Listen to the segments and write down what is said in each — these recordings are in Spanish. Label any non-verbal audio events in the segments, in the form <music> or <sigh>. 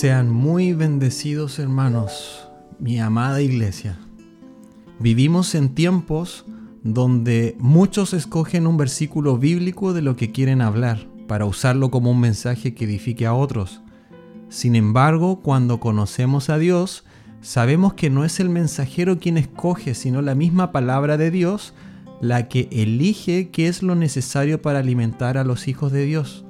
Sean muy bendecidos hermanos, mi amada iglesia. Vivimos en tiempos donde muchos escogen un versículo bíblico de lo que quieren hablar para usarlo como un mensaje que edifique a otros. Sin embargo, cuando conocemos a Dios, sabemos que no es el mensajero quien escoge, sino la misma palabra de Dios la que elige qué es lo necesario para alimentar a los hijos de Dios.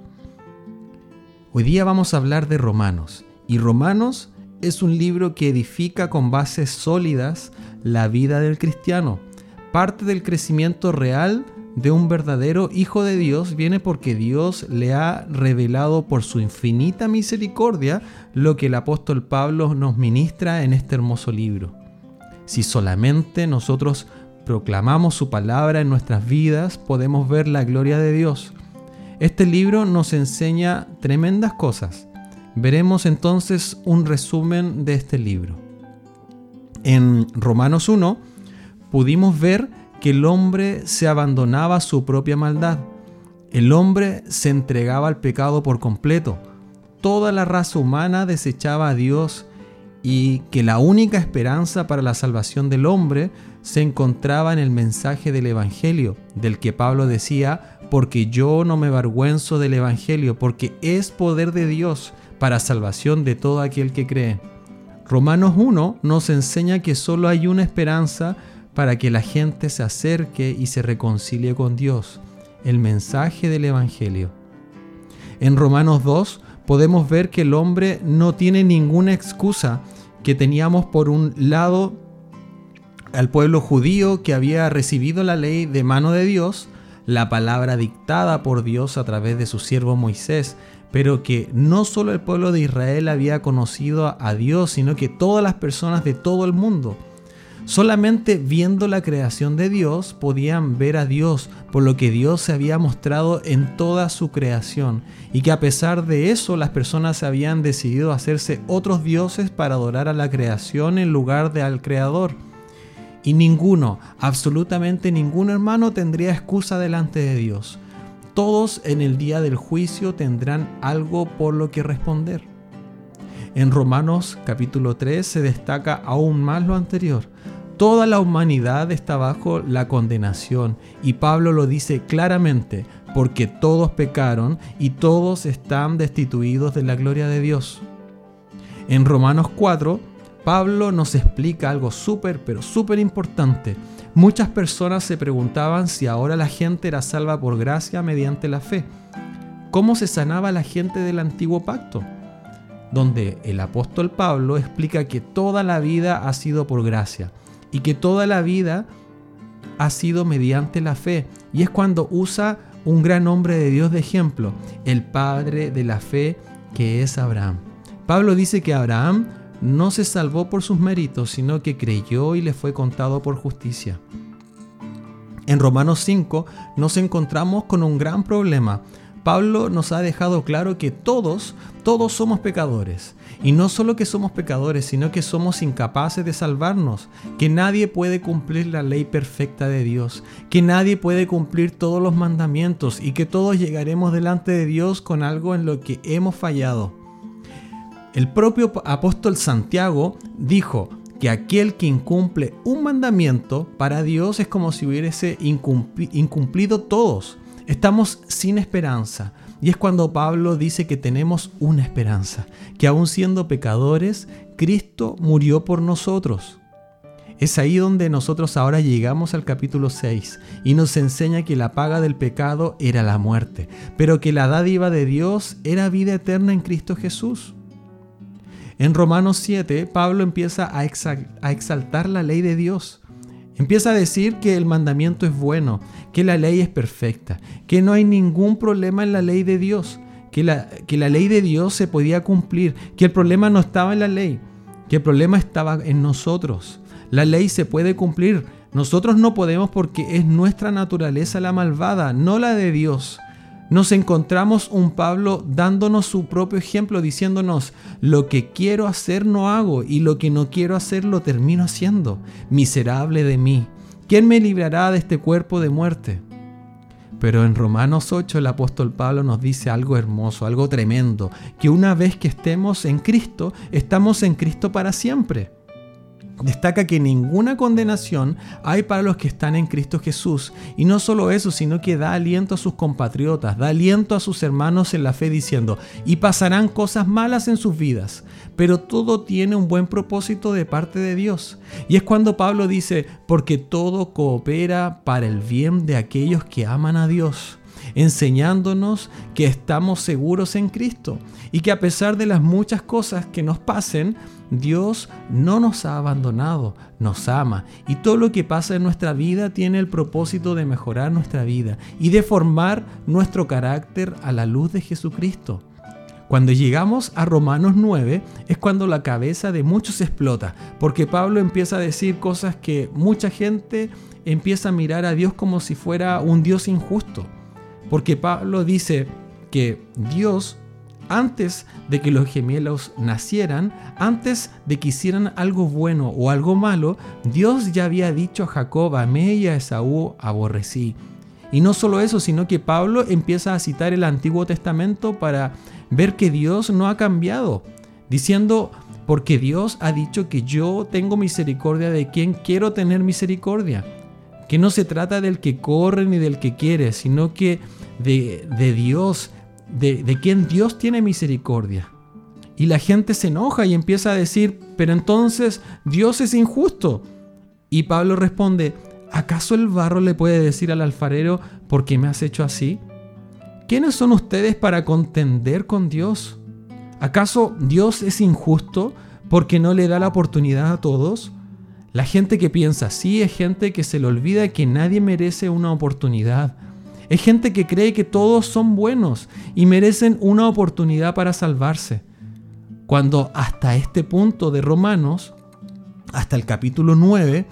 Hoy día vamos a hablar de Romanos y Romanos es un libro que edifica con bases sólidas la vida del cristiano. Parte del crecimiento real de un verdadero hijo de Dios viene porque Dios le ha revelado por su infinita misericordia lo que el apóstol Pablo nos ministra en este hermoso libro. Si solamente nosotros proclamamos su palabra en nuestras vidas, podemos ver la gloria de Dios. Este libro nos enseña tremendas cosas Veremos entonces un resumen de este libro. En Romanos 1 pudimos ver que el hombre se abandonaba a su propia maldad. El hombre se entregaba al pecado por completo. Toda la raza humana desechaba a Dios y que la única esperanza para la salvación del hombre se encontraba en el mensaje del Evangelio, del que Pablo decía, porque yo no me avergüenzo del Evangelio, porque es poder de Dios para salvación de todo aquel que cree. Romanos 1 nos enseña que solo hay una esperanza para que la gente se acerque y se reconcilie con Dios, el mensaje del Evangelio. En Romanos 2 podemos ver que el hombre no tiene ninguna excusa que teníamos por un lado al pueblo judío que había recibido la ley de mano de Dios, la palabra dictada por Dios a través de su siervo Moisés, pero que no solo el pueblo de Israel había conocido a Dios, sino que todas las personas de todo el mundo. Solamente viendo la creación de Dios podían ver a Dios por lo que Dios se había mostrado en toda su creación y que a pesar de eso las personas habían decidido hacerse otros dioses para adorar a la creación en lugar de al Creador. Y ninguno, absolutamente ningún hermano tendría excusa delante de Dios todos en el día del juicio tendrán algo por lo que responder. En Romanos capítulo 3 se destaca aún más lo anterior. Toda la humanidad está bajo la condenación y Pablo lo dice claramente, porque todos pecaron y todos están destituidos de la gloria de Dios. En Romanos 4, Pablo nos explica algo súper, pero súper importante Muchas personas se preguntaban si ahora la gente era salva por gracia mediante la fe. ¿Cómo se sanaba la gente del antiguo pacto? Donde el apóstol Pablo explica que toda la vida ha sido por gracia y que toda la vida ha sido mediante la fe. Y es cuando usa un gran hombre de Dios de ejemplo, el padre de la fe que es Abraham. Pablo dice que Abraham no se salvó por sus méritos, sino que creyó y le fue contado por justicia. En Romanos 5 nos encontramos con un gran problema. Pablo nos ha dejado claro que todos, todos somos pecadores. Y no solo que somos pecadores, sino que somos incapaces de salvarnos, que nadie puede cumplir la ley perfecta de Dios, que nadie puede cumplir todos los mandamientos y que todos llegaremos delante de Dios con algo en lo que hemos fallado. El propio apóstol Santiago dijo que aquel que incumple un mandamiento para Dios es como si hubiese incumplido todos. Estamos sin esperanza. Y es cuando Pablo dice que tenemos una esperanza, que aun siendo pecadores, Cristo murió por nosotros. Es ahí donde nosotros ahora llegamos al capítulo 6 y nos enseña que la paga del pecado era la muerte, pero que la dádiva de Dios era vida eterna en Cristo Jesús. En Romanos 7, Pablo empieza a, exaltar la ley de Dios. Empieza a decir que el mandamiento es bueno, que la ley es perfecta, que no hay ningún problema en la ley de Dios, que la, que la ley de Dios se podía cumplir, que el problema no estaba en la ley, que el problema estaba en nosotros. La ley se puede cumplir. Nosotros no podemos porque es nuestra naturaleza la malvada, no la de Dios nos encontramos un Pablo dándonos su propio ejemplo, diciéndonos, lo que quiero hacer no hago y lo que no quiero hacer lo termino haciendo. Miserable de mí, ¿quién me librará de este cuerpo de muerte? Pero en Romanos 8 el apóstol Pablo nos dice algo hermoso, algo tremendo, que una vez que estemos en Cristo, estamos en Cristo para siempre. Destaca que ninguna condenación hay para los que están en Cristo Jesús. Y no solo eso, sino que da aliento a sus compatriotas, da aliento a sus hermanos en la fe diciendo, y pasarán cosas malas en sus vidas, pero todo tiene un buen propósito de parte de Dios. Y es cuando Pablo dice, porque todo coopera para el bien de aquellos que aman a Dios enseñándonos que estamos seguros en Cristo y que a pesar de las muchas cosas que nos pasen, Dios no nos ha abandonado, nos ama y todo lo que pasa en nuestra vida tiene el propósito de mejorar nuestra vida y de formar nuestro carácter a la luz de Jesucristo. Cuando llegamos a Romanos 9 es cuando la cabeza de muchos explota, porque Pablo empieza a decir cosas que mucha gente empieza a mirar a Dios como si fuera un Dios injusto. Porque Pablo dice que Dios, antes de que los gemelos nacieran, antes de que hicieran algo bueno o algo malo, Dios ya había dicho a Jacob, amé y a Esaú aborrecí. Y no solo eso, sino que Pablo empieza a citar el Antiguo Testamento para ver que Dios no ha cambiado, diciendo, porque Dios ha dicho que yo tengo misericordia de quien quiero tener misericordia que no se trata del que corre ni del que quiere, sino que de, Dios, de, de quien Dios tiene misericordia. Y la gente se enoja y empieza a decir, pero entonces Dios es injusto. Y Pablo responde, ¿acaso el barro le puede decir al alfarero, ¿por qué me has hecho así? ¿Quiénes son ustedes para contender con Dios? ¿Acaso Dios es injusto porque no le da la oportunidad a todos? La gente que piensa así es gente que se le olvida que nadie merece una oportunidad. Es gente que cree que todos son buenos y merecen una oportunidad para salvarse. Cuando hasta este punto de Romanos, hasta el capítulo 9,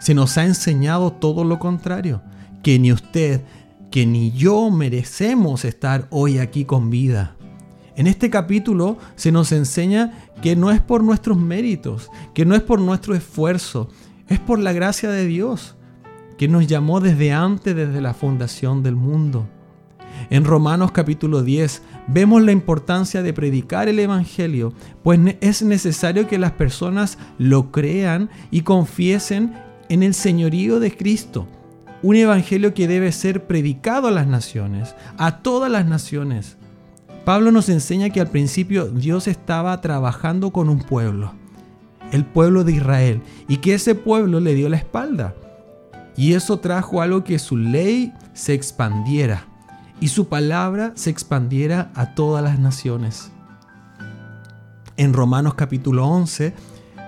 se nos ha enseñado todo lo contrario, que ni usted, que ni yo merecemos estar hoy aquí con vida. En este capítulo se nos enseña que no es por nuestros méritos, que no es por nuestro esfuerzo, es por la gracia de Dios, que nos llamó desde antes, desde la fundación del mundo. En Romanos capítulo 10 vemos la importancia de predicar el Evangelio, pues es necesario que las personas lo crean y confiesen en el señorío de Cristo. Un Evangelio que debe ser predicado a las naciones, a todas las naciones. Pablo nos enseña que al principio Dios estaba trabajando con un pueblo, el pueblo de Israel, y que ese pueblo le dio la espalda. Y eso trajo algo que su ley se expandiera y su palabra se expandiera a todas las naciones. En Romanos capítulo 11,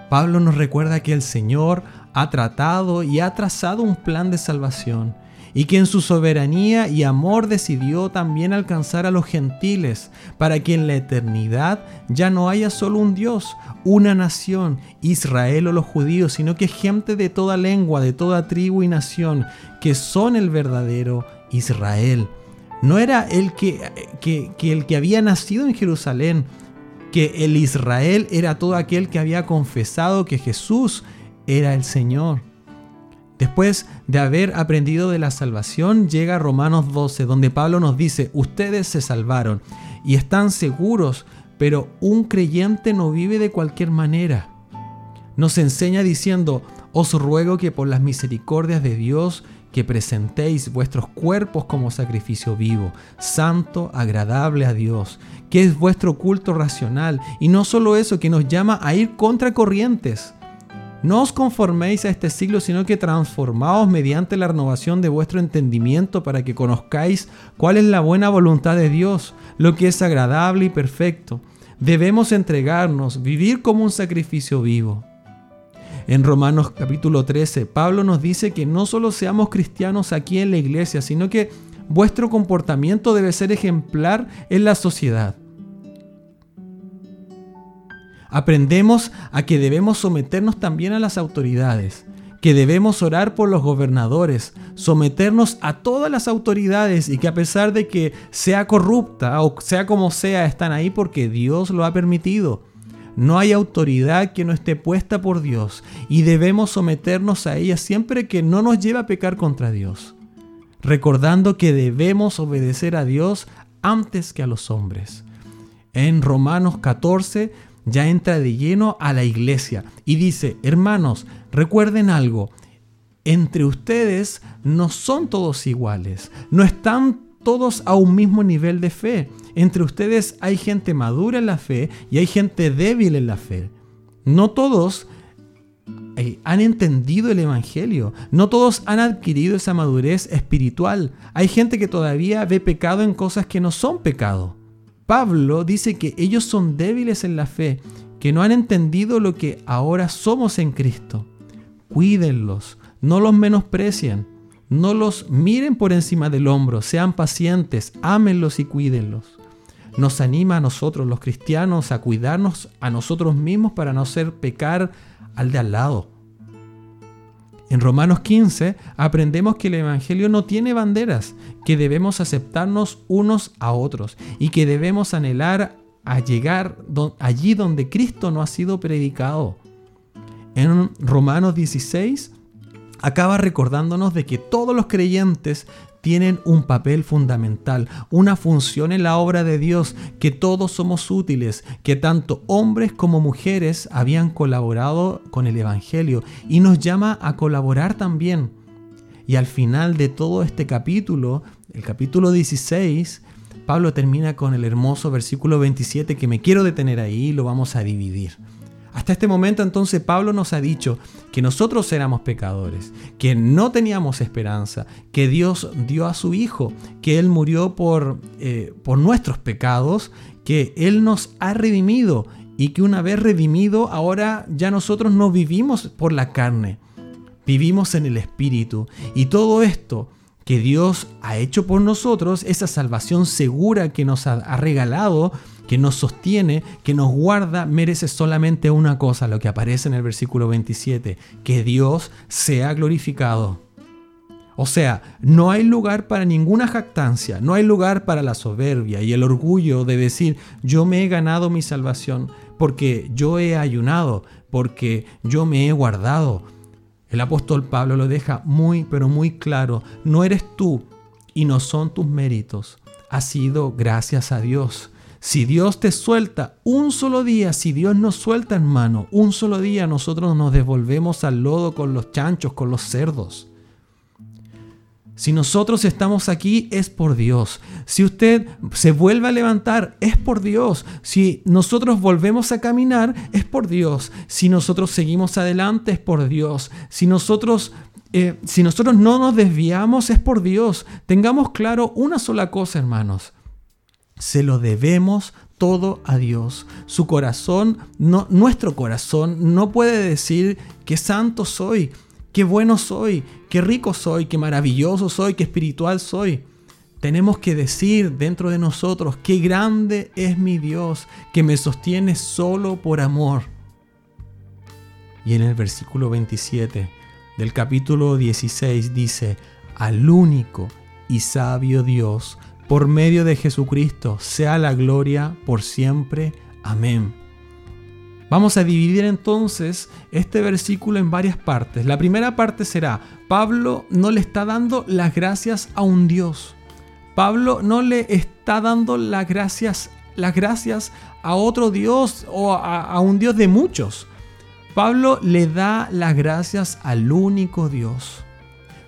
Pablo nos recuerda que el Señor ha tratado y ha trazado un plan de salvación y que en su soberanía y amor decidió también alcanzar a los gentiles, para que en la eternidad ya no haya solo un Dios, una nación, Israel o los judíos, sino que gente de toda lengua, de toda tribu y nación, que son el verdadero Israel. No era el que, que, el que había nacido en Jerusalén, que el Israel era todo aquel que había confesado que Jesús era el Señor. Después de haber aprendido de la salvación, llega Romanos 12, donde Pablo nos dice, ustedes se salvaron y están seguros, pero un creyente no vive de cualquier manera. Nos enseña diciendo, os ruego que por las misericordias de Dios que presentéis vuestros cuerpos como sacrificio vivo, santo, agradable a Dios, que es vuestro culto racional, y no solo eso, que nos llama a ir contra corrientes no os conforméis a este siglo, sino que transformaos mediante la renovación de vuestro entendimiento para que conozcáis cuál es la buena voluntad de Dios, lo que es agradable y perfecto. Debemos entregarnos, vivir como un sacrificio vivo. En Romanos capítulo 13, Pablo nos dice que no solo seamos cristianos aquí en la iglesia, sino que vuestro comportamiento debe ser ejemplar en la sociedad. Aprendemos a que debemos someternos también a las autoridades, que debemos orar por los gobernadores, someternos a todas las autoridades y que a pesar de que sea corrupta o sea como sea, están ahí porque Dios lo ha permitido. No hay autoridad que no esté puesta por Dios y debemos someternos a ella siempre que no nos lleve a pecar contra Dios. recordando que debemos obedecer a Dios antes que a los hombres. En Romanos 14 ya entra de lleno a la iglesia y dice, hermanos, recuerden algo, entre ustedes no son todos iguales, no están todos a un mismo nivel de fe. Entre ustedes hay gente madura en la fe y hay gente débil en la fe. No todos eh, han entendido el Evangelio. No todos han adquirido esa madurez espiritual. Hay gente que todavía ve pecado en cosas que no son pecado. Pablo dice que ellos son débiles en la fe, que no han entendido lo que ahora somos en Cristo. Cuídenlos, no los menosprecien, no los miren por encima del hombro, sean pacientes, ámenlos y cuídenlos. Nos anima a nosotros, los cristianos, a cuidarnos a nosotros mismos para no hacer pecar al de al lado. En Romanos 15 aprendemos que el Evangelio no tiene banderas, que debemos aceptarnos unos a otros y que debemos anhelar a llegar allí donde Cristo no ha sido predicado. En Romanos 16 acaba recordándonos de que todos los creyentes tienen un papel fundamental, una función en la obra de Dios, que todos somos útiles, que tanto hombres como mujeres habían colaborado con el Evangelio y nos llama a colaborar también. Y al final de todo este capítulo, el capítulo 16, Pablo termina con el hermoso versículo 27 que me quiero detener ahí y lo vamos a dividir. Hasta este momento entonces Pablo nos ha dicho que nosotros éramos pecadores, que no teníamos esperanza, que Dios dio a su Hijo, que Él murió por, eh, por nuestros pecados, que Él nos ha redimido y que una vez redimido ahora ya nosotros no vivimos por la carne, vivimos en el Espíritu. Y todo esto que Dios ha hecho por nosotros, esa salvación segura que nos ha regalado, que nos sostiene, que nos guarda, merece solamente una cosa, lo que aparece en el versículo 27, que Dios sea glorificado. O sea, no hay lugar para ninguna jactancia, no hay lugar para la soberbia y el orgullo de decir yo me he ganado mi salvación porque yo he ayunado, porque yo me he guardado. El apóstol Pablo lo deja muy, pero muy claro, no eres tú y no son tus méritos, ha sido gracias a Dios. Si Dios te suelta un solo día, si Dios nos suelta hermano, un solo día nosotros nos devolvemos al lodo con los chanchos, con los cerdos. Si nosotros estamos aquí es por Dios. Si usted se vuelve a levantar es por Dios. Si nosotros volvemos a caminar es por Dios. Si nosotros seguimos adelante es por Dios. Si nosotros, eh, si nosotros no nos desviamos es por Dios. Tengamos claro una sola cosa, hermanos. Se lo debemos todo a Dios. Su corazón, nuestro corazón, no puede decir que santo soy, qué bueno soy, qué rico soy, qué maravilloso soy, qué espiritual soy. Tenemos que decir dentro de nosotros qué grande es mi Dios, que me sostiene solo por amor. Y en el versículo 27 del capítulo 16 dice, al único y sabio Dios, por medio de Jesucristo, sea la gloria por siempre. Amén. Vamos a dividir entonces este versículo en varias partes. La primera parte será, Pablo no le está dando las gracias a un Dios. Pablo no le está dando las gracias, las gracias a otro Dios o a, a un Dios de muchos. Pablo le da las gracias al único Dios.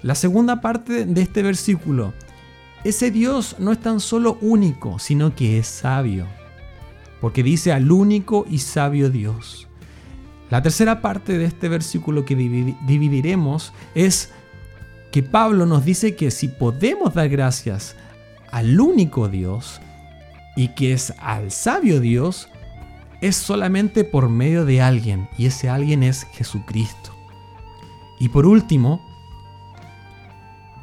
La segunda parte de este versículo ese Dios no es tan solo único, sino que es sabio. Porque dice al único y sabio Dios. La tercera parte de este versículo que dividiremos es que Pablo nos dice que si podemos dar gracias al único Dios y que es al sabio Dios, es solamente por medio de alguien y ese alguien es Jesucristo. Y por último,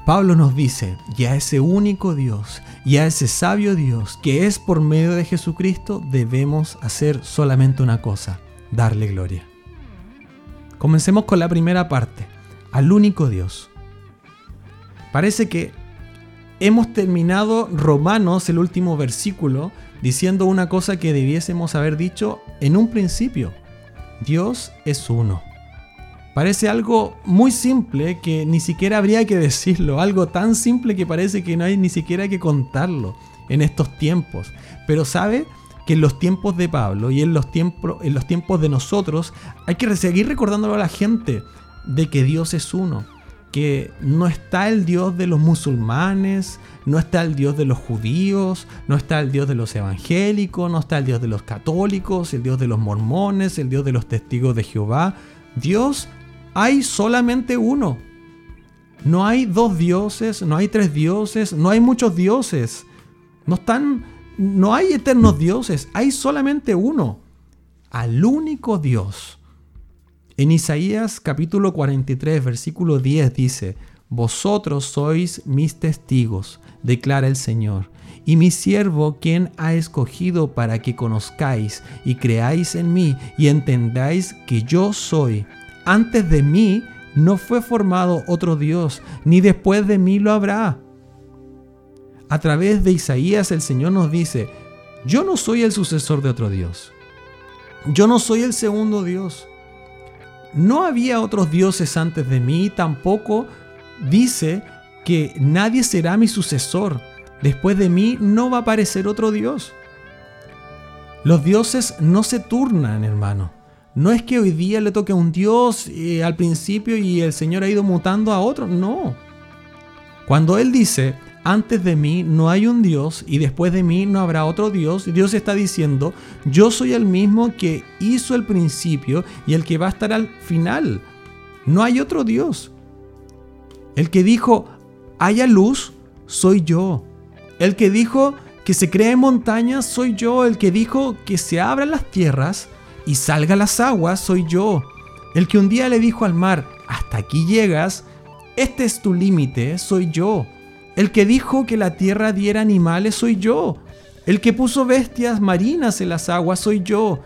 Pablo nos dice, y a ese único Dios, y a ese sabio Dios, que es por medio de Jesucristo, debemos hacer solamente una cosa, darle gloria. Comencemos con la primera parte, al único Dios. Parece que hemos terminado Romanos, el último versículo, diciendo una cosa que debiésemos haber dicho en un principio. Dios es uno. Parece algo muy simple que ni siquiera habría que decirlo, algo tan simple que parece que no hay ni siquiera que contarlo en estos tiempos. Pero sabe que en los tiempos de Pablo y en los, tiempos, en los tiempos de nosotros hay que seguir recordándolo a la gente de que Dios es uno, que no está el Dios de los musulmanes, no está el Dios de los judíos, no está el Dios de los evangélicos, no está el Dios de los católicos, el Dios de los mormones, el Dios de los testigos de Jehová. Dios hay solamente uno. No hay dos dioses, no hay tres dioses, no hay muchos dioses. No están no hay eternos dioses, hay solamente uno, al único Dios. En Isaías capítulo 43, versículo 10 dice, Vosotros sois mis testigos, declara el Señor, y mi siervo quien ha escogido para que conozcáis y creáis en mí y entendáis que yo soy. Antes de mí no fue formado otro Dios, ni después de mí lo habrá. A través de Isaías el Señor nos dice, yo no soy el sucesor de otro Dios. Yo no soy el segundo Dios. No había otros dioses antes de mí, tampoco dice que nadie será mi sucesor. Después de mí no va a aparecer otro Dios. Los dioses no se turnan, hermano. No es que hoy día le toque a un Dios eh, al principio y el Señor ha ido mutando a otro. No. Cuando Él dice, antes de mí no hay un Dios y después de mí no habrá otro Dios, Dios está diciendo, yo soy el mismo que hizo el principio y el que va a estar al final. No hay otro Dios. El que dijo, haya luz, soy yo. El que dijo que se cree montañas, soy yo. El que dijo que se abran las tierras, y salga las aguas, soy yo. El que un día le dijo al mar, hasta aquí llegas, este es tu límite, soy yo. El que dijo que la tierra diera animales, soy yo. El que puso bestias marinas en las aguas, soy yo.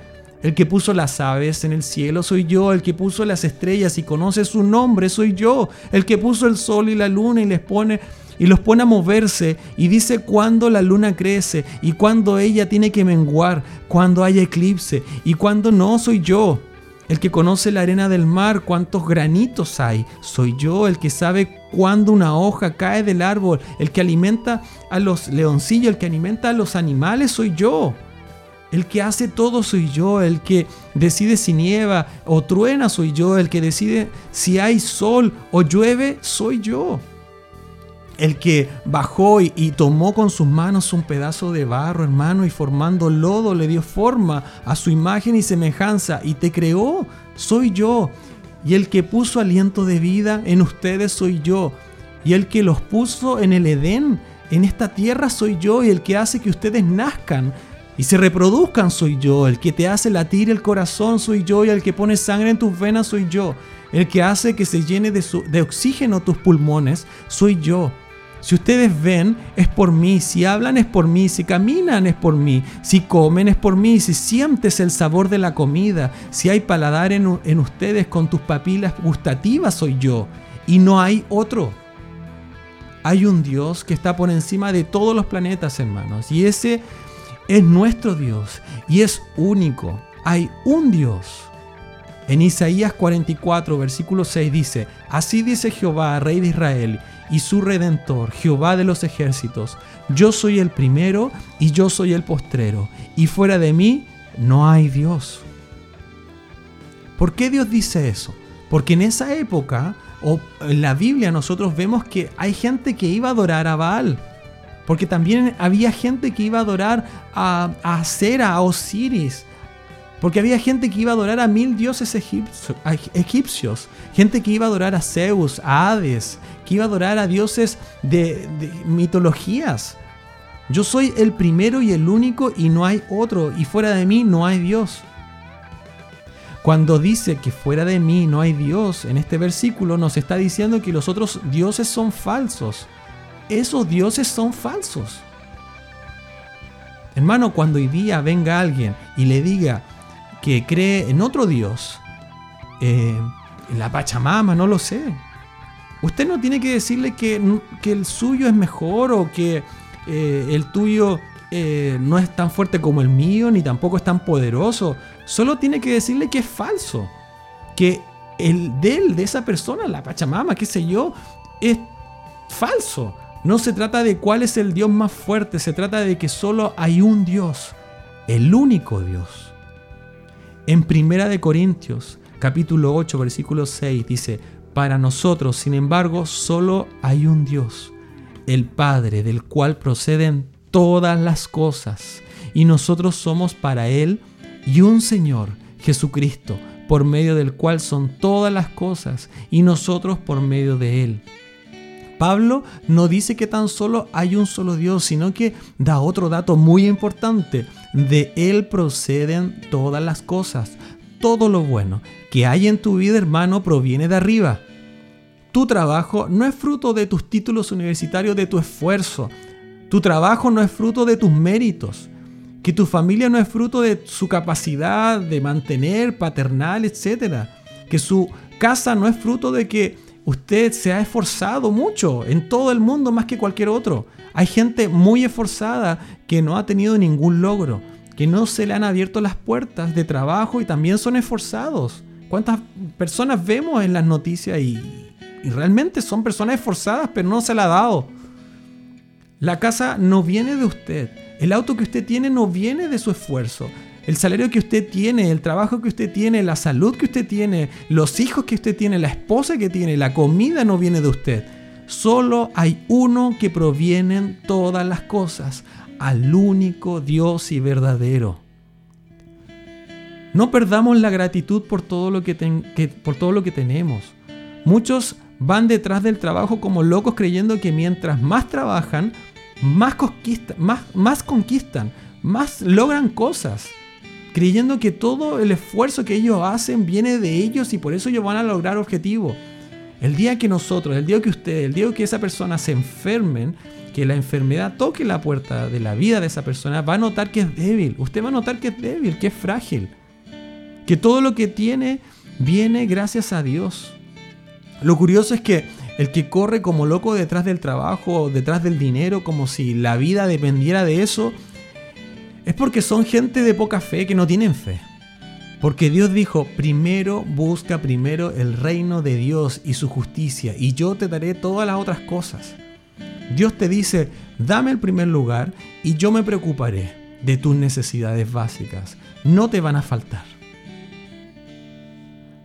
El que puso las aves en el cielo, soy yo. El que puso las estrellas y conoce su nombre, soy yo. El que puso el sol y la luna y les pone y los pone a moverse y dice cuándo la luna crece y cuándo ella tiene que menguar, cuándo hay eclipse y cuándo no soy yo. El que conoce la arena del mar, cuántos granitos hay, soy yo. El que sabe cuándo una hoja cae del árbol, el que alimenta a los leoncillos, el que alimenta a los animales, soy yo. El que hace todo soy yo, el que decide si nieva o truena soy yo, el que decide si hay sol o llueve soy yo el que bajó y, tomó con sus manos un pedazo de barro, hermano, y formando lodo le dio forma a su imagen y semejanza y te creó, soy yo. Y el que puso aliento de vida en ustedes soy yo. Y el que los puso en el Edén, en esta tierra soy yo. Y el que hace que ustedes nazcan y se reproduzcan soy yo. El que te hace latir el corazón soy yo. Y el que pone sangre en tus venas soy yo. El que hace que se llene de, de oxígeno tus pulmones soy yo. Si ustedes ven, es por mí. Si hablan, es por mí. Si caminan, es por mí. Si comen, es por mí. Si sientes el sabor de la comida. Si hay paladar en, ustedes con tus papilas gustativas, soy yo. Y no hay otro. Hay un Dios que está por encima de todos los planetas, hermanos. Y ese es nuestro Dios. Y es único. Hay un Dios. En Isaías 44, versículo 6 dice, Así dice Jehová, Rey de Israel y su redentor, Jehová de los ejércitos. Yo soy el primero y yo soy el postrero, y fuera de mí no hay Dios. ¿Por qué Dios dice eso? Porque en esa época, o en la Biblia, nosotros vemos que hay gente que iba a adorar a Baal. Porque también había gente que iba a adorar a, a a Osiris, porque había gente que iba a adorar a mil dioses egipcios, gente que iba a adorar a Zeus, a Hades, que iba a adorar a dioses de, mitologías. Yo soy el primero y el único y no hay otro, y fuera de mí no hay Dios. Cuando dice que fuera de mí no hay Dios, en este versículo nos está diciendo que los otros dioses son falsos. Esos dioses son falsos. Hermano, cuando hoy día venga alguien y le diga, que cree en otro Dios, eh, en la Pachamama, no lo sé. Usted no tiene que decirle que, el suyo es mejor o que eh, el tuyo eh, no es tan fuerte como el mío, ni tampoco es tan poderoso. Solo tiene que decirle que es falso. Que el de él, de esa persona, la Pachamama, qué sé yo, es falso. No se trata de cuál es el Dios más fuerte, se trata de que solo hay un Dios, el único Dios. En Primera de Corintios, capítulo 8, versículo 6 dice, "Para nosotros, sin embargo, solo hay un Dios, el Padre, del cual proceden todas las cosas, y nosotros somos para él y un Señor, Jesucristo, por medio del cual son todas las cosas, y nosotros por medio de Él. Pablo no dice que tan solo hay un solo Dios, sino que da otro dato muy importante. De Él proceden todas las cosas. Todo lo bueno que hay en tu vida, hermano, proviene de arriba. Tu trabajo no es fruto de tus títulos universitarios, de tu esfuerzo. Tu trabajo no es fruto de tus méritos que tu familia no es fruto de su capacidad de mantener, paternal, etc. Que su casa no es fruto de que usted se ha esforzado mucho en todo el mundo más que cualquier otro. Hay gente muy esforzada que no ha tenido ningún logro, que no se le han abierto las puertas de trabajo y también son esforzados. ¿Cuántas personas vemos en las noticias y, y realmente son personas esforzadas pero no se la ha dado? La casa no viene de usted. El auto que usted tiene no viene de su esfuerzo. El salario que usted tiene, el trabajo que usted tiene, la salud que usted tiene, los hijos que usted tiene, la esposa que tiene, la comida no viene de usted. Solo hay uno que provienen todas las cosas, al único Dios y verdadero. No perdamos la gratitud por todo lo que, por todo lo que tenemos. Muchos van detrás del trabajo como locos creyendo que mientras más trabajan, más, más, más conquistan, más logran cosas, creyendo que todo el esfuerzo que ellos hacen viene de ellos y por eso ellos van a lograr objetivos. El día que nosotros, el día que usted, el día que esa persona se enfermen, que la enfermedad toque la puerta de la vida de esa persona, va a notar que es débil. Usted va a notar que es débil, que es frágil. Que todo lo que tiene viene gracias a Dios. Lo curioso es que el que corre como loco detrás del trabajo, detrás del dinero, como si la vida dependiera de eso, es porque son gente de poca fe que no tienen fe. Porque Dios dijo, primero busca primero el reino de Dios y su justicia, y yo te daré todas las otras cosas. Dios te dice, dame el primer lugar y yo me preocuparé de tus necesidades básicas. No te van a faltar.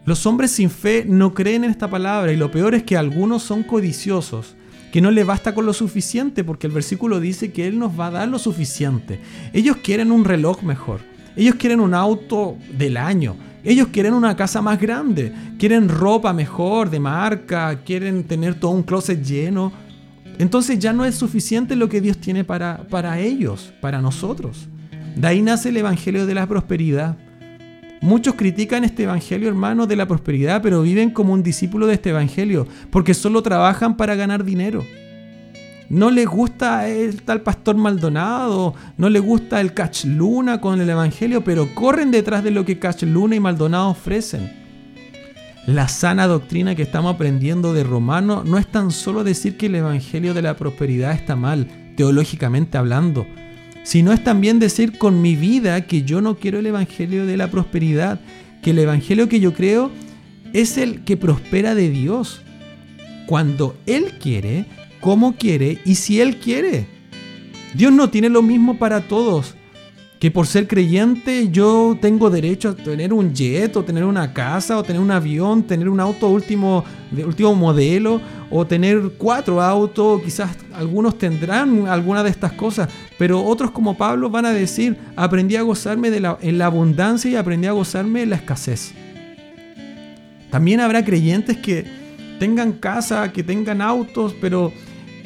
Los hombres sin fe no creen en esta palabra y lo peor es que algunos son codiciosos, que no le basta con lo suficiente porque el versículo dice que Él nos va a dar lo suficiente. Ellos quieren un reloj mejor, ellos quieren un auto del año, ellos quieren una casa más grande, quieren ropa mejor, de marca, quieren tener todo un closet lleno. Entonces ya no es suficiente lo que Dios tiene para, para ellos, para nosotros. De ahí nace el Evangelio de la Prosperidad Muchos critican este evangelio, hermano, de la prosperidad, pero viven como un discípulo de este evangelio, porque solo trabajan para ganar dinero. No les gusta el tal pastor Maldonado, no les gusta el Catch Luna con el evangelio, pero corren detrás de lo que Catch Luna y Maldonado ofrecen. La sana doctrina que estamos aprendiendo de Romano no es tan solo decir que el evangelio de la prosperidad está mal, teológicamente hablando sino es también decir con mi vida que yo no quiero el Evangelio de la prosperidad, que el Evangelio que yo creo es el que prospera de Dios. Cuando Él quiere, cómo quiere y si Él quiere. Dios no tiene lo mismo para todos que por ser creyente yo tengo derecho a tener un jet o tener una casa o tener un avión, tener un auto último, de último modelo o tener cuatro autos, quizás algunos tendrán alguna de estas cosas, pero otros como Pablo van a decir, aprendí a gozarme de la, en la abundancia y aprendí a gozarme en la escasez. También habrá creyentes que tengan casa, que tengan autos, pero...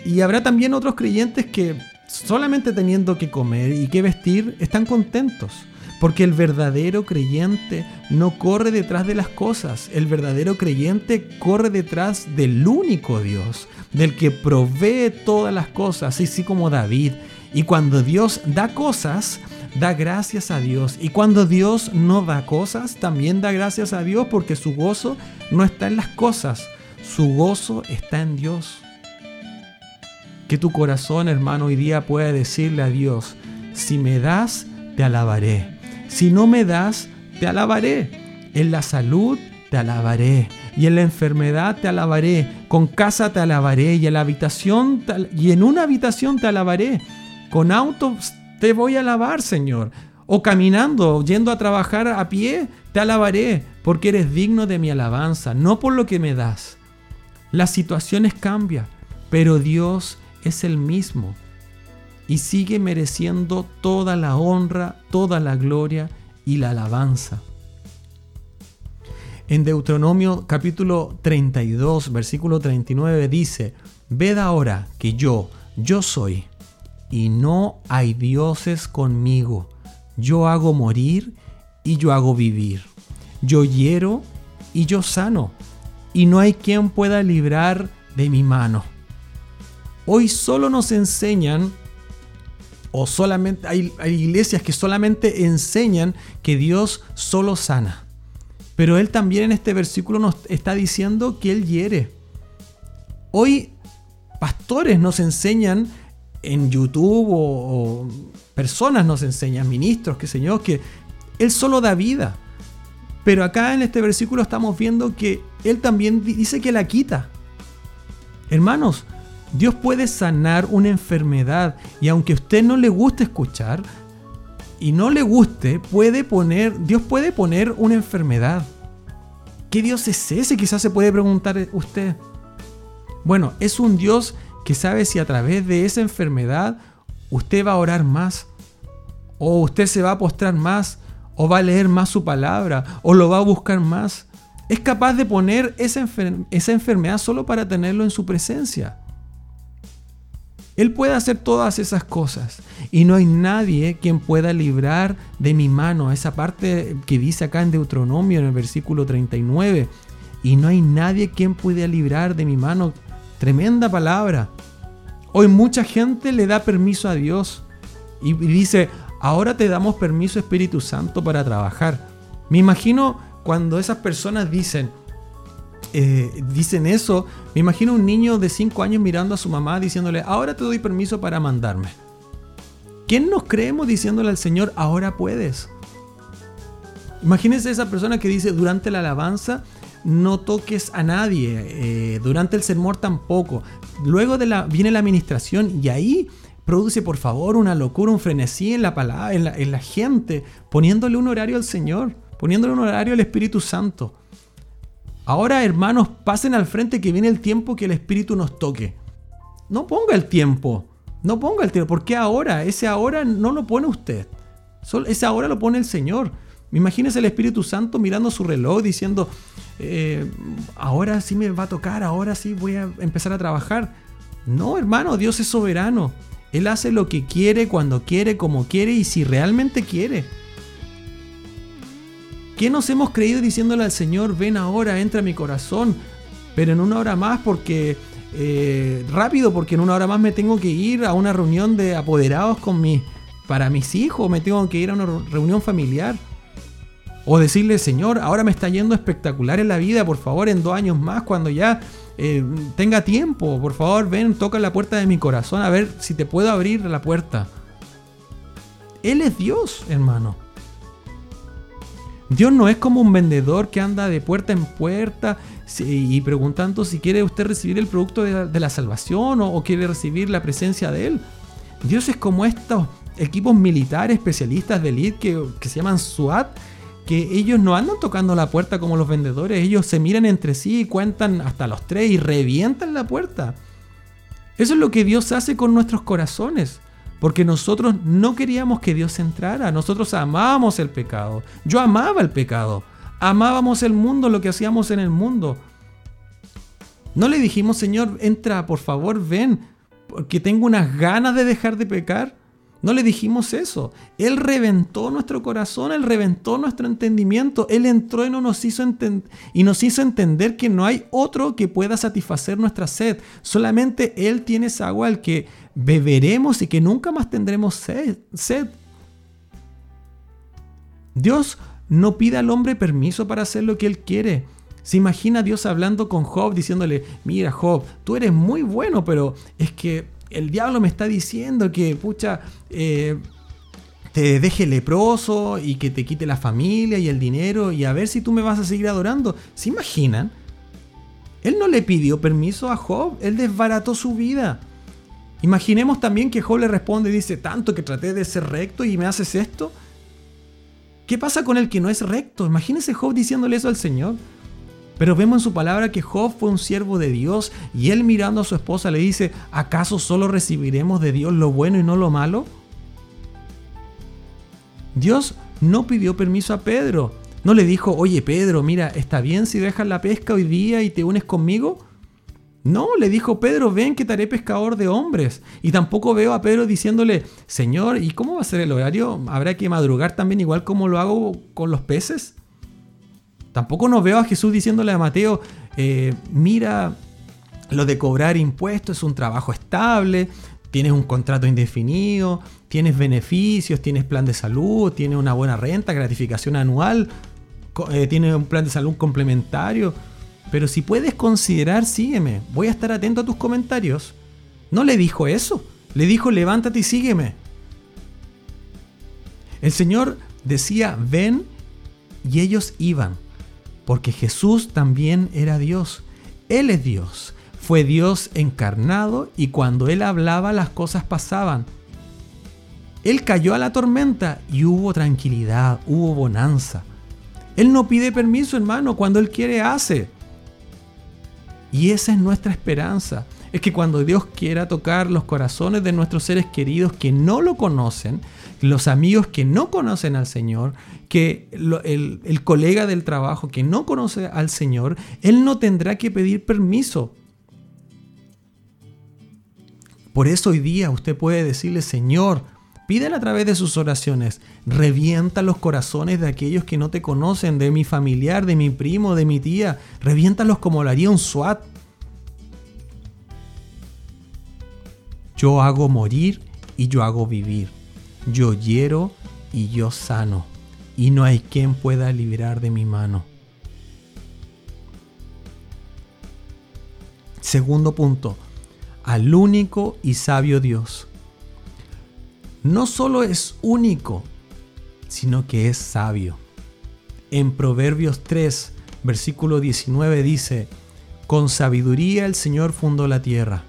Y habrá también otros creyentes que solamente teniendo que comer y que vestir, están contentos. Porque el verdadero creyente no corre detrás de las cosas, el verdadero creyente corre detrás del único Dios, del que provee todas las cosas, así como David. Y cuando Dios da cosas, da gracias a Dios. Y cuando Dios no da cosas, también da gracias a Dios porque su gozo no está en las cosas, su gozo está en Dios. Que tu corazón, hermano, hoy día pueda decirle a Dios, si me das, te alabaré. Si no me das, te alabaré. En la salud, te alabaré. Y en la enfermedad te alabaré. Con casa te alabaré. Y en la habitación y en una habitación te alabaré. Con auto te voy a alabar, Señor. O caminando, yendo a trabajar a pie, te alabaré, porque eres digno de mi alabanza, no por lo que me das. Las situaciones cambian, pero Dios es el mismo y sigue mereciendo toda la honra, toda la gloria y la alabanza. En Deuteronomio capítulo 32, versículo 39 dice, Ved ahora que yo, yo soy, y no hay dioses conmigo. Yo hago morir y yo hago vivir. Yo hiero y yo sano, y no hay quien pueda librar de mi mano. Hoy solo nos enseñan o solamente hay, iglesias que solamente enseñan que Dios solo sana. Pero Él también en este versículo nos está diciendo que Él hiere. Hoy pastores nos enseñan en YouTube o, personas nos enseñan, ministros, que Señor, que Él solo da vida. Pero acá en este versículo estamos viendo que Él también dice que la quita. Hermanos, Dios puede sanar una enfermedad y aunque a usted no le guste escuchar y no le guste, puede poner, Dios puede poner una enfermedad. ¿Qué Dios es ese? Quizás se puede preguntar usted. Bueno, es un Dios que sabe si a través de esa enfermedad usted va a orar más, o usted se va a postrar más, o va a leer más su palabra, o lo va a buscar más. Es capaz de poner esa, esa enfermedad solo para tenerlo en su presencia. Él puede hacer todas esas cosas y no hay nadie quien pueda librar de mi mano. Esa parte que dice acá en Deuteronomio en el versículo 39. Y no hay nadie quien pueda librar de mi mano. Tremenda palabra. Hoy mucha gente le da permiso a Dios y dice, ahora te damos permiso Espíritu Santo para trabajar. Me imagino cuando esas personas dicen, eh, dicen eso, me imagino un niño de 5 años mirando a su mamá diciéndole, ahora te doy permiso para mandarme. ¿Quién nos creemos diciéndole al Señor, ahora puedes? Imagínense esa persona que dice durante la alabanza, no toques a nadie, eh, durante el sermón tampoco. Luego viene la administración y ahí produce por favor una locura, un frenesí en la, en la gente, poniéndole un horario al Señor, poniéndole un horario al Espíritu Santo. Ahora, hermanos, pasen al frente que viene el tiempo que el Espíritu nos toque. No ponga el tiempo. No ponga el tiempo. porque ahora? Ese ahora no lo pone usted. Ese ahora lo pone el Señor. Imagínese el Espíritu Santo mirando su reloj diciendo, eh, ahora sí me va a tocar, ahora sí voy a empezar a trabajar. No, hermano, Dios es soberano. Él hace lo que quiere, cuando quiere, como quiere y si realmente quiere. ¿Qué nos hemos creído diciéndole al Señor, ven ahora, entra a mi corazón, pero en una hora más porque... Eh, rápido porque en una hora más me tengo que ir a una reunión de apoderados con mi, para mis hijos, me tengo que ir a una reunión familiar. O decirle, Señor, ahora me está yendo espectacular en la vida, por favor, en dos años más, cuando ya eh, tenga tiempo, por favor, ven, toca la puerta de mi corazón, a ver si te puedo abrir la puerta. Él es Dios, hermano. Dios no es como un vendedor que anda de puerta en puerta y preguntando si quiere usted recibir el producto de la, salvación o, quiere recibir la presencia de Él. Dios es como estos equipos militares especialistas de elite que, que se llaman SWAT, que ellos no andan tocando la puerta como los vendedores, ellos se miran entre sí y cuentan hasta los tres y revientan la puerta. Eso es lo que Dios hace con nuestros corazones. Porque nosotros no queríamos que Dios entrara, nosotros amábamos el pecado. Yo amaba el pecado, amábamos el mundo, lo que hacíamos en el mundo. No le dijimos, Señor, entra, por favor, ven, porque tengo unas ganas de dejar de pecar. No le dijimos eso. Él reventó nuestro corazón, Él reventó nuestro entendimiento. Él entró y, nos hizo y nos hizo entender que no hay otro que pueda satisfacer nuestra sed. Solamente Él tiene esa agua al que beberemos y que nunca más tendremos sed. Dios no pide al hombre permiso para hacer lo que Él quiere. Se imagina Dios hablando con Job diciéndole, mira Job, tú eres muy bueno, pero es que el diablo me está diciendo que, pucha, eh, te deje leproso y que te quite la familia y el dinero y a ver si tú me vas a seguir adorando. ¿Se imaginan? Él no le pidió permiso a Job, él desbarató su vida. Imaginemos también que Job le responde y dice, tanto que traté de ser recto y me haces esto. ¿Qué pasa con el que no es recto? Imagínese Job diciéndole eso al Señor. Pero vemos en su palabra que Job fue un siervo de Dios y él mirando a su esposa le dice, ¿acaso solo recibiremos de Dios lo bueno y no lo malo? Dios no pidió permiso a Pedro. No le dijo, oye Pedro, mira, ¿está bien si dejas la pesca hoy día y te unes conmigo? No, le dijo Pedro, ven que te haré pescador de hombres. Y tampoco veo a Pedro diciéndole, Señor, ¿y cómo va a ser el horario? ¿Habrá que madrugar también igual como lo hago con los peces? Tampoco no veo a Jesús diciéndole a Mateo, eh, mira, lo de cobrar impuestos es un trabajo estable, tienes un contrato indefinido, tienes beneficios, tienes plan de salud, tienes una buena renta, gratificación anual, eh, tienes un plan de salud complementario. Pero si puedes considerar, sígueme. Voy a estar atento a tus comentarios. No le dijo eso. Le dijo, levántate y sígueme. El Señor decía, ven, y ellos iban. Porque Jesús también era Dios. Él es Dios. Fue Dios encarnado y cuando Él hablaba las cosas pasaban. Él cayó a la tormenta y hubo tranquilidad, hubo bonanza. Él no pide permiso, hermano, cuando Él quiere hace. Y esa es nuestra esperanza. Es que cuando Dios quiera tocar los corazones de nuestros seres queridos que no lo conocen, los amigos que no conocen al Señor, que el, el colega del trabajo que no conoce al Señor, Él no tendrá que pedir permiso. Por eso hoy día usted puede decirle, Señor, Pídele a través de sus oraciones. Revienta los corazones de aquellos que no te conocen, de mi familiar, de mi primo, de mi tía. Reviéntalos como lo haría un SWAT. Yo hago morir y yo hago vivir. Yo hiero y yo sano. Y no hay quien pueda liberar de mi mano. Segundo punto. Al único y sabio Dios no solo es único, sino que es sabio. En Proverbios 3, versículo 19 dice, con sabiduría el Señor fundó la tierra,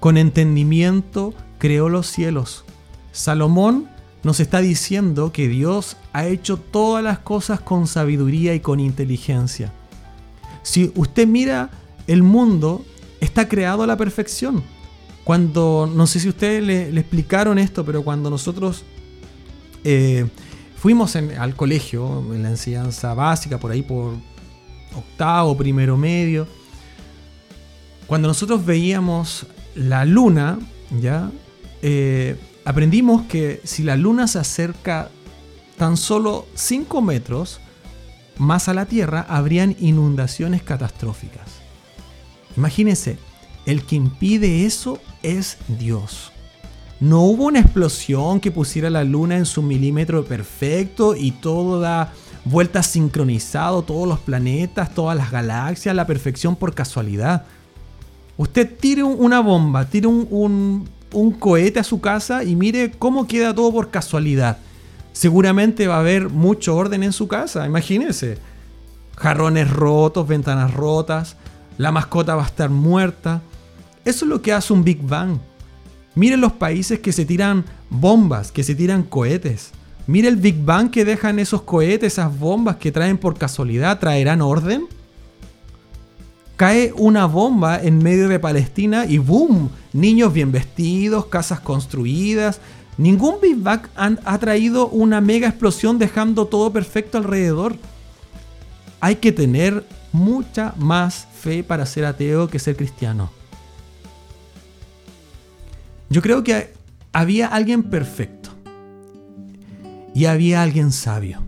con entendimiento creó los cielos. Salomón nos está diciendo que Dios ha hecho todas las cosas con sabiduría y con inteligencia. Si usted mira el mundo, está creado a la perfección. Cuando, no sé si ustedes le, explicaron esto, pero cuando nosotros eh, fuimos al colegio, en la enseñanza básica, por ahí por octavo, primero medio, cuando nosotros veíamos la luna, ¿ya? Eh, aprendimos que si la luna se acerca tan solo 5 metros más a la Tierra, habrían inundaciones catastróficas. Imagínense, el que impide eso es Dios. No hubo una explosión que pusiera la luna en su milímetro perfecto y todo da vueltas sincronizado, todos los planetas, todas las galaxias, la perfección por casualidad. Usted tire una bomba, tire un, un cohete a su casa y mire cómo queda todo por casualidad. Seguramente va a haber mucho orden en su casa, imagínese. Jarrones rotos, ventanas rotas, la mascota va a estar muerta, eso es lo que hace un Big Bang. Miren los países que se tiran bombas, que se tiran cohetes. Mire el Big Bang que dejan esos cohetes, esas bombas que traen por casualidad, ¿traerán orden? Cae una bomba en medio de Palestina y ¡boom! Niños bien vestidos, casas construidas. Ningún Big Bang ha traído una mega explosión dejando todo perfecto alrededor. Hay que tener mucha más fe para ser ateo que ser cristiano. Yo creo que había alguien perfecto y había alguien sabio.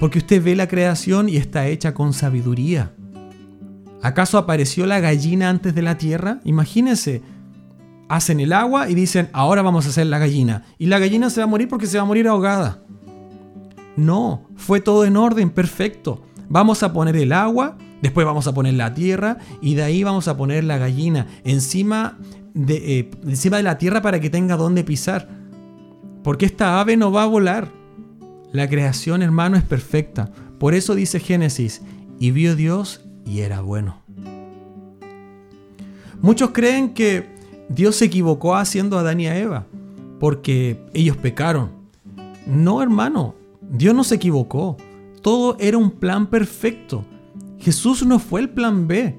Porque usted ve la creación y está hecha con sabiduría. ¿Acaso apareció la gallina antes de la tierra? Imagínense, hacen el agua y dicen, ahora vamos a hacer la gallina. Y la gallina se va a morir porque se va a morir ahogada. No, fue todo en orden, perfecto. Vamos a poner el agua, después vamos a poner la tierra y de ahí vamos a poner la gallina. Encima de, eh, encima de la tierra para que tenga donde pisar. Porque esta ave no va a volar. La creación, hermano, es perfecta. Por eso dice Génesis, y vio Dios y era bueno. Muchos creen que Dios se equivocó haciendo a Adán y a Eva, porque ellos pecaron. No, hermano, Dios no se equivocó. Todo era un plan perfecto. Jesús no fue el plan B.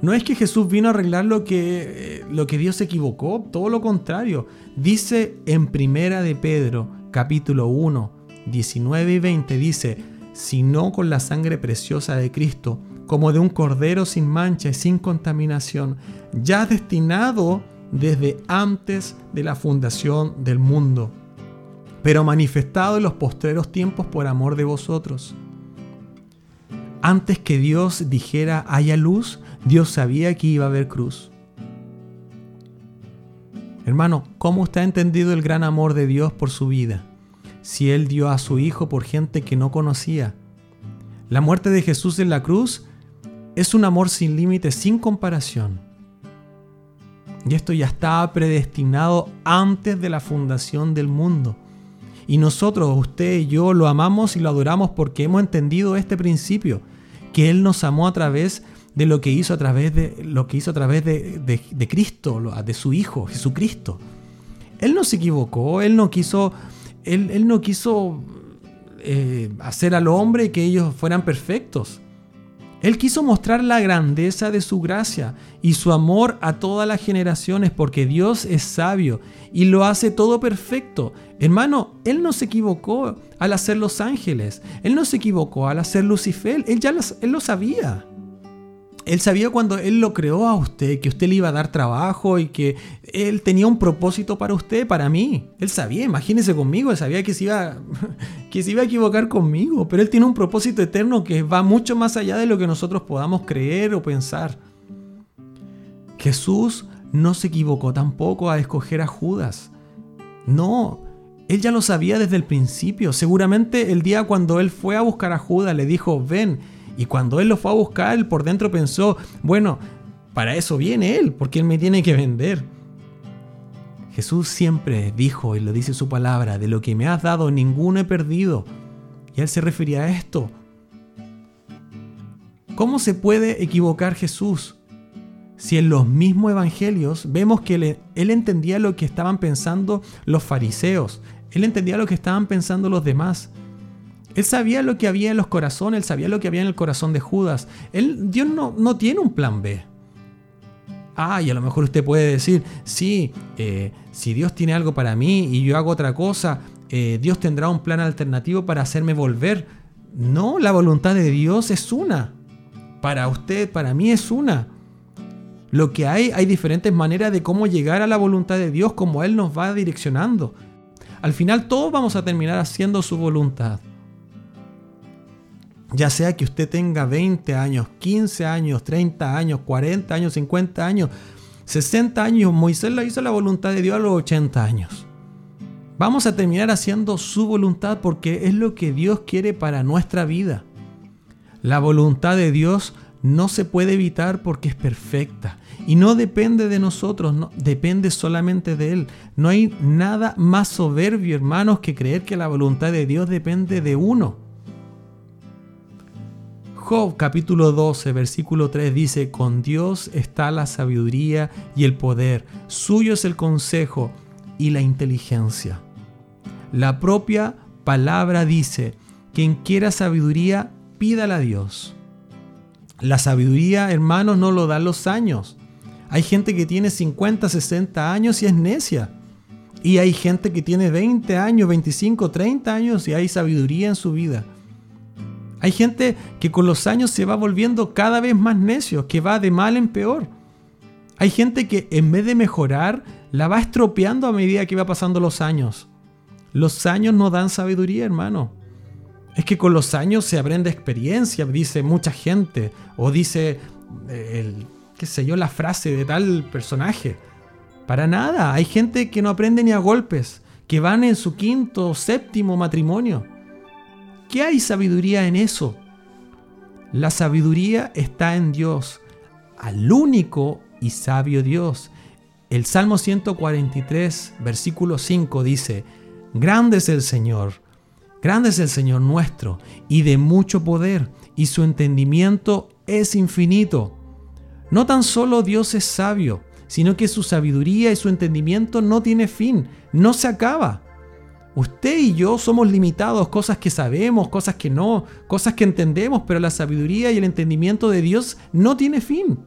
No es que Jesús vino a arreglar lo que, lo que Dios se equivocó, todo lo contrario. Dice en Primera de Pedro, capítulo 1, 19 y 20, dice, sino con la sangre preciosa de Cristo, como de un cordero sin mancha y sin contaminación, ya destinado desde antes de la fundación del mundo, pero manifestado en los postreros tiempos por amor de vosotros. Antes que Dios dijera haya luz, Dios sabía que iba a haber cruz. Hermano, ¿cómo está entendido el gran amor de Dios por su vida? Si Él dio a su Hijo por gente que no conocía. La muerte de Jesús en la cruz es un amor sin límites, sin comparación. Y esto ya estaba predestinado antes de la fundación del mundo. Y nosotros, usted y yo, lo amamos y lo adoramos porque hemos entendido este principio, que Él nos amó a través de lo que hizo a través de lo que hizo a través de, de Cristo, de su Hijo, Jesucristo. Él no se equivocó, Él no quiso, Él, no quiso eh, hacer al hombre que ellos fueran perfectos. Él quiso mostrar la grandeza de su gracia y su amor a todas las generaciones porque Dios es sabio y lo hace todo perfecto. Hermano, Él no se equivocó al hacer los ángeles, Él no se equivocó al hacer Lucifer, Él ya él lo sabía. Él sabía cuando Él lo creó a usted, que usted le iba a dar trabajo y que Él tenía un propósito para usted, para mí. Él sabía, imagínese conmigo, Él sabía que se, iba, <laughs> que se iba a equivocar conmigo, pero Él tiene un propósito eterno que va mucho más allá de lo que nosotros podamos creer o pensar. Jesús no se equivocó tampoco a escoger a Judas. No, Él ya lo sabía desde el principio. Seguramente el día cuando Él fue a buscar a Judas le dijo, ven, y cuando él lo fue a buscar, él por dentro pensó, bueno, para eso viene él, porque él me tiene que vender. Jesús siempre dijo, y lo dice su palabra, de lo que me has dado, ninguno he perdido. Y él se refería a esto. ¿Cómo se puede equivocar Jesús? Si en los mismos evangelios vemos que él, entendía lo que estaban pensando los fariseos, él entendía lo que estaban pensando los demás. Él sabía lo que había en los corazones, él sabía lo que había en el corazón de Judas. Él, Dios no, no tiene un plan B. Ah, y a lo mejor usted puede decir, sí, eh, si Dios tiene algo para mí y yo hago otra cosa, eh, Dios tendrá un plan alternativo para hacerme volver. No, la voluntad de Dios es una. Para usted, para mí es una. Lo que hay, hay diferentes maneras de cómo llegar a la voluntad de Dios, como Él nos va direccionando. Al final todos vamos a terminar haciendo su voluntad. Ya sea que usted tenga 20 años, 15 años, 30 años, 40 años, 50 años, 60 años, Moisés lo hizo la voluntad de Dios a los 80 años. Vamos a terminar haciendo su voluntad porque es lo que Dios quiere para nuestra vida. La voluntad de Dios no se puede evitar porque es perfecta y no depende de nosotros, no, depende solamente de Él. No hay nada más soberbio, hermanos, que creer que la voluntad de Dios depende de uno. Job capítulo 12, versículo 3 dice, con Dios está la sabiduría y el poder, suyo es el consejo y la inteligencia. La propia palabra dice, quien quiera sabiduría, pídala a Dios. La sabiduría, hermanos, no lo dan los años. Hay gente que tiene 50, 60 años y es necia. Y hay gente que tiene 20 años, 25, 30 años y hay sabiduría en su vida. Hay gente que con los años se va volviendo cada vez más necio, que va de mal en peor. Hay gente que en vez de mejorar, la va estropeando a medida que va pasando los años. Los años no dan sabiduría, hermano. Es que con los años se aprende experiencia, dice mucha gente, o dice, eh, el, qué sé yo, la frase de tal personaje. Para nada, hay gente que no aprende ni a golpes, que van en su quinto o séptimo matrimonio. ¿Qué hay sabiduría en eso? La sabiduría está en Dios, al único y sabio Dios. El Salmo 143, versículo 5 dice, Grande es el Señor, grande es el Señor nuestro, y de mucho poder, y su entendimiento es infinito. No tan solo Dios es sabio, sino que su sabiduría y su entendimiento no tiene fin, no se acaba. Usted y yo somos limitados, cosas que sabemos, cosas que no, cosas que entendemos, pero la sabiduría y el entendimiento de Dios no tiene fin.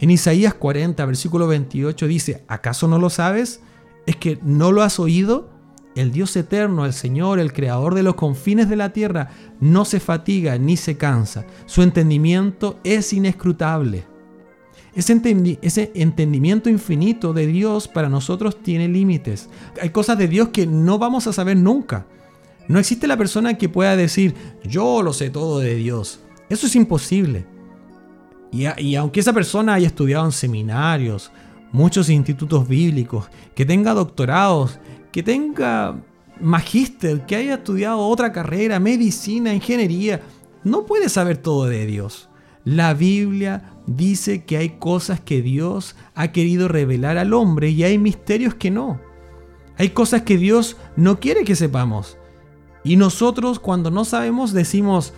En Isaías 40, versículo 28 dice, ¿acaso no lo sabes? ¿Es que no lo has oído? El Dios eterno, el Señor, el Creador de los confines de la tierra, no se fatiga ni se cansa. Su entendimiento es inescrutable. Ese, entendimiento infinito de Dios para nosotros tiene límites. Hay cosas de Dios que no vamos a saber nunca. No existe la persona que pueda decir, yo lo sé todo de Dios. Eso es imposible. Y, aunque esa persona haya estudiado en seminarios, muchos institutos bíblicos, que tenga doctorados, que tenga magíster, que haya estudiado otra carrera, medicina, ingeniería, no puede saber todo de Dios. La Biblia dice que hay cosas que Dios ha querido revelar al hombre y hay misterios que no. Hay cosas que Dios no quiere que sepamos. Y nosotros cuando no sabemos decimos,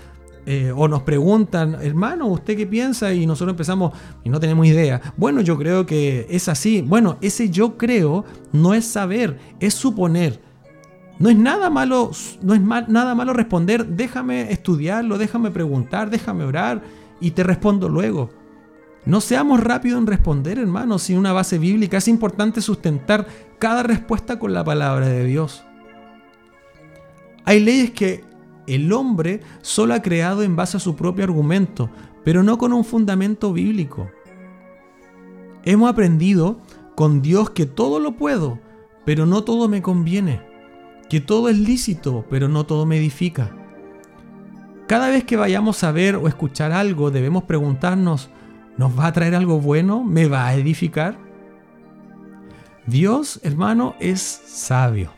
eh, o nos preguntan, hermano, ¿usted qué piensa? Y nosotros empezamos y no tenemos idea. Bueno, yo creo que es así. Bueno, ese yo creo no es saber, es suponer. No es nada malo, no es nada malo responder, déjame estudiarlo, déjame preguntar, déjame orar y te respondo luego. No seamos rápidos en responder, hermano, sin una base bíblica. Es importante sustentar cada respuesta con la palabra de Dios. Hay leyes que el hombre solo ha creado en base a su propio argumento, pero no con un fundamento bíblico. Hemos aprendido con Dios que todo lo puedo, pero no todo me conviene, que todo es lícito, pero no todo me edifica. Cada vez que vayamos a ver o escuchar algo, debemos preguntarnos, ¿nos va a traer algo bueno? ¿Me va a edificar? Dios, hermano, es sabio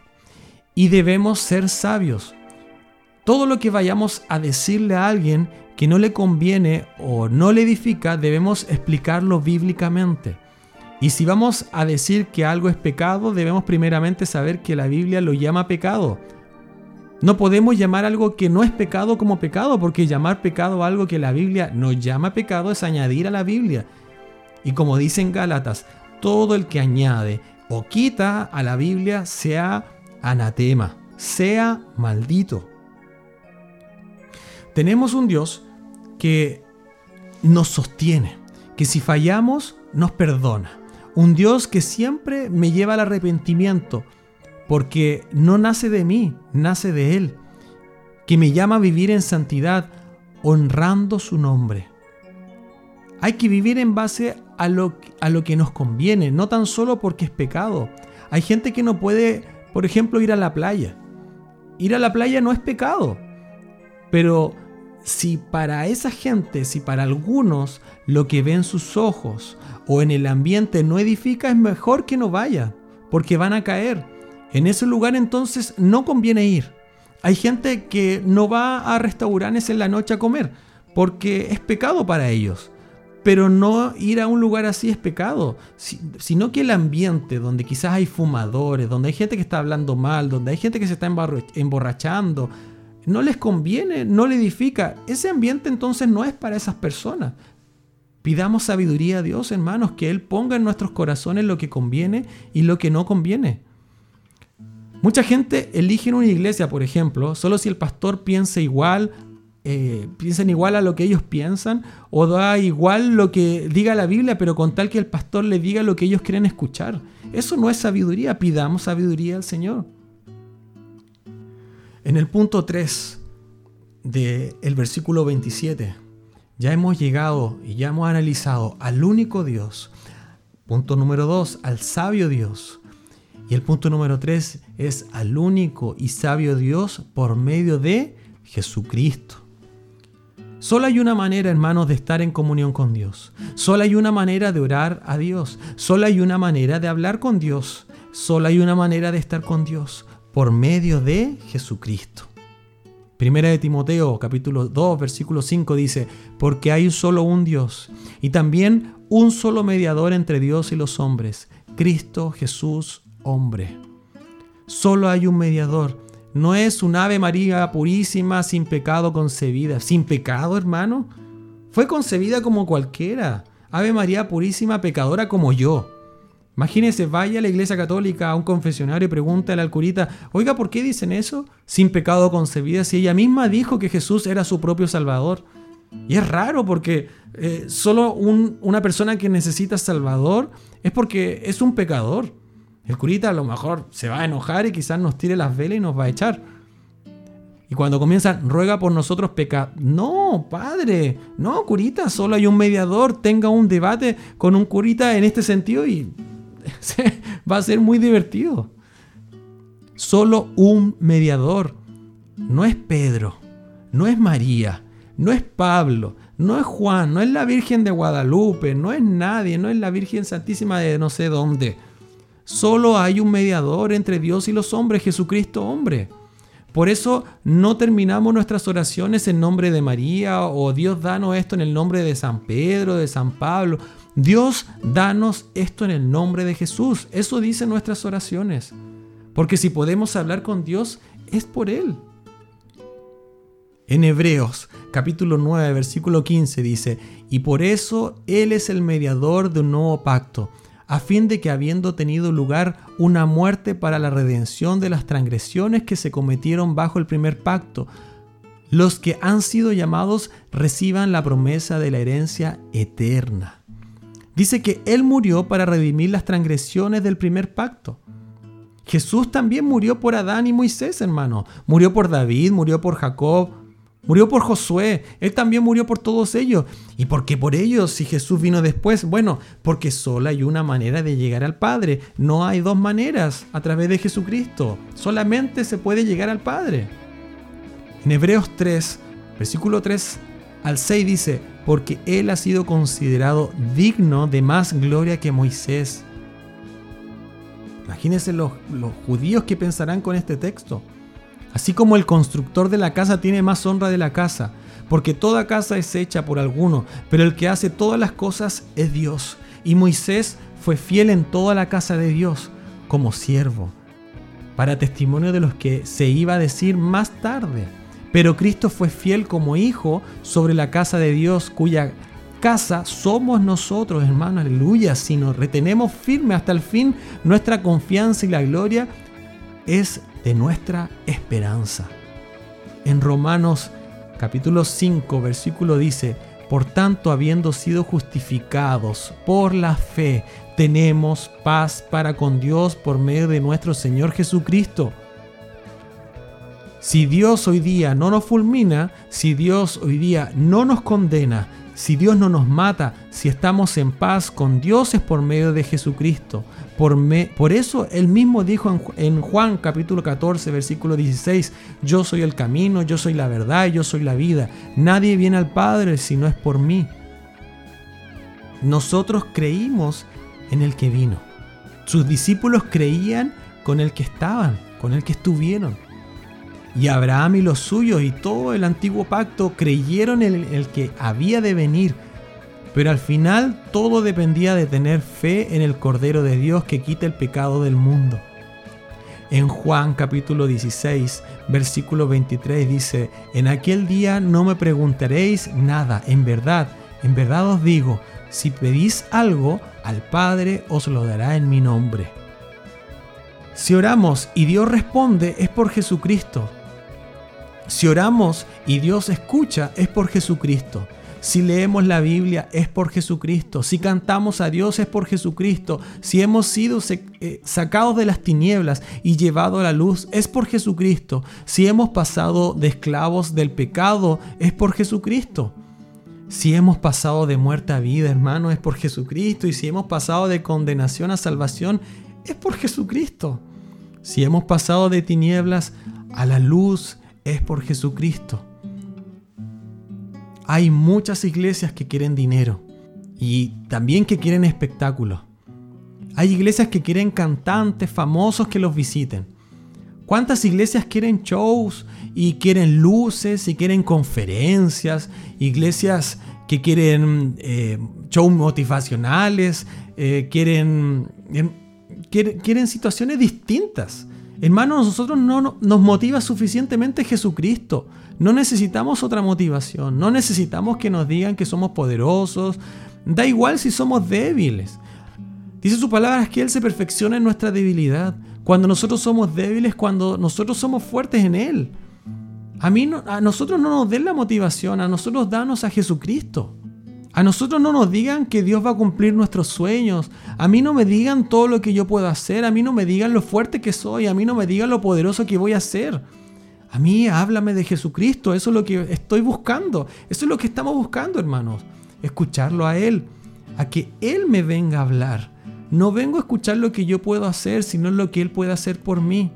y debemos ser sabios. Todo lo que vayamos a decirle a alguien que no le conviene o no le edifica, debemos explicarlo bíblicamente. Y si vamos a decir que algo es pecado, debemos primeramente saber que la Biblia lo llama pecado. No podemos llamar algo que no es pecado como pecado, porque llamar pecado algo que la Biblia no llama pecado es añadir a la Biblia. Y como dicen Gálatas, todo el que añade o quita a la Biblia sea anatema, sea maldito. Tenemos un Dios que nos sostiene, que si fallamos nos perdona. Un Dios que siempre me lleva al arrepentimiento, porque no nace de mí, nace de Él, que me llama a vivir en santidad, honrando su nombre. Hay que vivir en base a lo, a lo que nos conviene, no tan solo porque es pecado. Hay gente que no puede, por ejemplo, ir a la playa. Ir a la playa no es pecado, pero si para esa gente, si para algunos lo que ven sus ojos o en el ambiente no edifica, es mejor que no vaya, porque van a caer. En ese lugar entonces no conviene ir. Hay gente que no va a restaurantes en la noche a comer, porque es pecado para ellos. Pero no ir a un lugar así es pecado, sino que el ambiente donde quizás hay fumadores, donde hay gente que está hablando mal, donde hay gente que se está emborrachando, no les conviene, no le edifica. Ese ambiente entonces no es para esas personas. Pidamos sabiduría a Dios, hermanos, que Él ponga en nuestros corazones lo que conviene y lo que no conviene. Mucha gente elige en una iglesia, por ejemplo, solo si el pastor piensa igual, eh, igual a lo que ellos piensan, o da igual lo que diga la Biblia, pero con tal que el pastor le diga lo que ellos quieren escuchar. Eso no es sabiduría, pidamos sabiduría al Señor. En el punto 3 del versículo 27, ya hemos llegado y ya hemos analizado al único Dios. Punto número 2, al sabio Dios. Y el punto número 3 es al único y sabio Dios por medio de Jesucristo. Solo hay una manera, hermanos, de estar en comunión con Dios. Solo hay una manera de orar a Dios. Solo hay una manera de hablar con Dios. Solo hay una manera de estar con Dios por medio de Jesucristo. Primera de Timoteo, capítulo 2, versículo 5 dice, porque hay solo un Dios y también un solo mediador entre Dios y los hombres, Cristo Jesús, hombre. Solo hay un mediador. No es un Ave María purísima, sin pecado concebida. ¿Sin pecado, hermano? Fue concebida como cualquiera. Ave María purísima, pecadora como yo. Imagínese, vaya a la iglesia católica, a un confesionario y pregúntale al curita, oiga, ¿por qué dicen eso? Sin pecado concebida, si ella misma dijo que Jesús era su propio Salvador. Y es raro porque eh, solo una persona que necesita Salvador es porque es un pecador. El curita a lo mejor se va a enojar y quizás nos tire las velas y nos va a echar. Y cuando comienzan, ruega por nosotros pecar. No, padre, no, curita, solo hay un mediador. Tenga un debate con un curita en este sentido y <laughs> va a ser muy divertido. Solo un mediador. No es Pedro, no es María, no es Pablo, no es Juan, no es la Virgen de Guadalupe, no es nadie, no es la Virgen Santísima de no sé dónde. Solo hay un mediador entre Dios y los hombres, Jesucristo hombre. Por eso no terminamos nuestras oraciones en nombre de María o Dios danos esto en el nombre de San Pedro, de San Pablo. Dios, danos esto en el nombre de Jesús. Eso dicen nuestras oraciones. Porque si podemos hablar con Dios, es por Él. En Hebreos capítulo 9, versículo 15 dice, y por eso Él es el mediador de un nuevo pacto, a fin de que habiendo tenido lugar una muerte para la redención de las transgresiones que se cometieron bajo el primer pacto, los que han sido llamados reciban la promesa de la herencia eterna. Dice que Él murió para redimir las transgresiones del primer pacto. Jesús también murió por Adán y Moisés, hermano. Murió por David, murió por Jacob, murió por Josué. Él también murió por todos ellos. ¿Y por qué por ellos si Jesús vino después? Bueno, porque solo hay una manera de llegar al Padre. No hay dos maneras a través de Jesucristo. Solamente se puede llegar al Padre. En Hebreos 3, versículo 3 al 6 dice, porque él ha sido considerado digno de más gloria que Moisés. Imagínense los, los judíos que pensarán con este texto. Así como el constructor de la casa tiene más honra de la casa, porque toda casa es hecha por alguno, pero el que hace todas las cosas es Dios. Y Moisés fue fiel en toda la casa de Dios como siervo, para testimonio de los que se iba a decir más tarde. Pero Cristo fue fiel como hijo sobre la casa de Dios, cuya casa somos nosotros, hermano, aleluya. Si nos retenemos firme hasta el fin, nuestra confianza y la gloria es de nuestra esperanza. En Romanos capítulo 5, versículo dice, por tanto, habiendo sido justificados por la fe, tenemos paz para con Dios por medio de nuestro Señor Jesucristo si Dios hoy día no nos fulmina, si Dios hoy día no nos condena, si Dios no nos mata, si estamos en paz con Dios es por medio de Jesucristo. Por, por eso él mismo dijo en, en, Juan capítulo 14 versículo 16, yo soy el camino, yo soy la verdad, yo soy la vida. Nadie viene al Padre si no es por mí. Nosotros creímos en el que vino. Sus discípulos creían con el que estaban, con el que estuvieron. Y Abraham y los suyos y todo el antiguo pacto creyeron en el que había de venir. Pero al final todo dependía de tener fe en el Cordero de Dios que quita el pecado del mundo. En Juan capítulo 16, versículo 23 dice, En aquel día no me preguntaréis nada, en verdad, en verdad os digo, si pedís algo, al Padre os lo dará en mi nombre. Si oramos y Dios responde, es por Jesucristo. Si oramos y Dios escucha, es por Jesucristo. Si leemos la Biblia es por Jesucristo. Si cantamos a Dios es por Jesucristo. Si hemos sido eh, sacados de las tinieblas y llevados a la luz es por Jesucristo. Si hemos pasado de esclavos del pecado es por Jesucristo. Si hemos pasado de muerte a vida, hermano, es por Jesucristo. Y si hemos pasado de condenación a salvación, es por Jesucristo. Si hemos pasado de tinieblas a la luz, es por Jesucristo. Hay muchas iglesias que quieren dinero y también que quieren espectáculos. Hay iglesias que quieren cantantes famosos que los visiten. ¿Cuántas iglesias quieren shows y quieren luces y quieren conferencias? Iglesias que quieren eh, shows motivacionales, eh, quieren, em, quieren, quieren, situaciones distintas. Hermanos, nosotros no nos motiva suficientemente Jesucristo. No necesitamos otra motivación. No necesitamos que nos digan que somos poderosos. Da igual si somos débiles. Dice su palabra que Él se perfecciona en nuestra debilidad. Cuando nosotros somos débiles, cuando nosotros somos fuertes en Él. A, mí a nosotros no nos den la motivación, a nosotros danos a Jesucristo. A nosotros no nos digan que Dios va a cumplir nuestros sueños. A mí no me digan todo lo que yo puedo hacer. A mí no me digan lo fuerte que soy. A mí no me digan lo poderoso que voy a ser. A mí háblame de Jesucristo. Eso es lo que estoy buscando. Eso es lo que estamos buscando, hermanos. Escucharlo a Él. A que Él me venga a hablar. No vengo a escuchar lo que yo puedo hacer, sino lo que Él puede hacer por mí.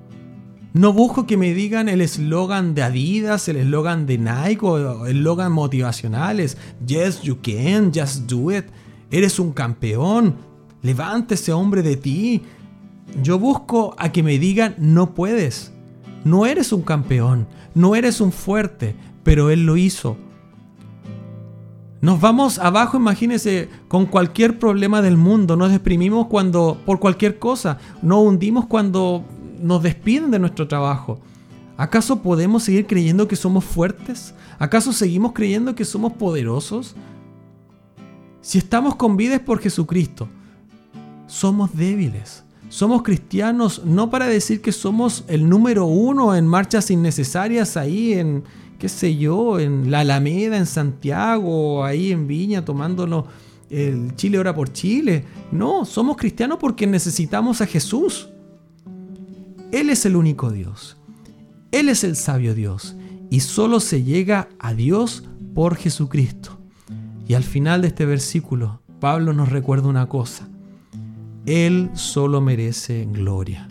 No busco que me digan el eslogan de Adidas, el eslogan de Nike o eslogan motivacionales. Yes, you can, just do it. Eres un campeón. Levántese, hombre, de ti. Yo busco a que me digan no puedes. No eres un campeón. No eres un fuerte. Pero Él lo hizo. Nos vamos abajo, imagínense, con cualquier problema del mundo. Nos deprimimos cuando, por cualquier cosa. Nos hundimos cuando nos despiden de nuestro trabajo. ¿Acaso podemos seguir creyendo que somos fuertes? ¿Acaso seguimos creyendo que somos poderosos? Si estamos con vida es por Jesucristo. Somos débiles. Somos cristianos no para decir que somos el número uno en marchas innecesarias ahí en, qué sé yo, en la Alameda, en Santiago, ahí en Viña, tomándonos el Chile hora por Chile. No, somos cristianos porque necesitamos a Jesús. Él es el único Dios. Él es el sabio Dios. Y solo se llega a Dios por Jesucristo. Y al final de este versículo, Pablo nos recuerda una cosa. Él solo merece gloria.